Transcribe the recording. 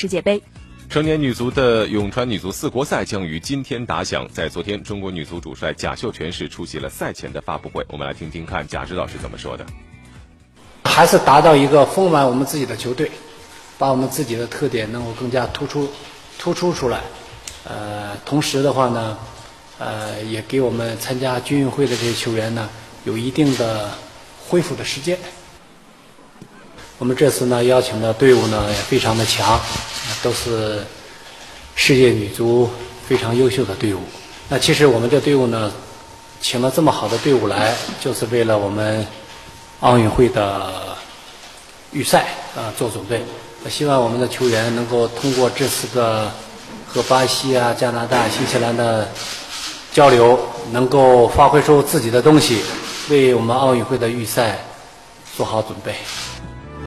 世界杯。成年女足的永川女足四国赛将于今天打响。在昨天，中国女足主帅贾秀全是出席了赛前的发布会。我们来听听看贾指导是怎么说的。还是达到一个丰满我们自己的球队，把我们自己的特点能够更加突出、突出出来。呃，同时的话呢，呃，也给我们参加军运会的这些球员呢，有一定的恢复的时间。我们这次呢邀请的队伍呢也非常的强，都是世界女足非常优秀的队伍。那其实我们这队伍呢，请了这么好的队伍来，就是为了我们奥运会的预赛啊做准备。我希望我们的球员能够通过这次的和巴西啊、加拿大、新西兰的交流，能够发挥出自己的东西，为我们奥运会的预赛做好准备。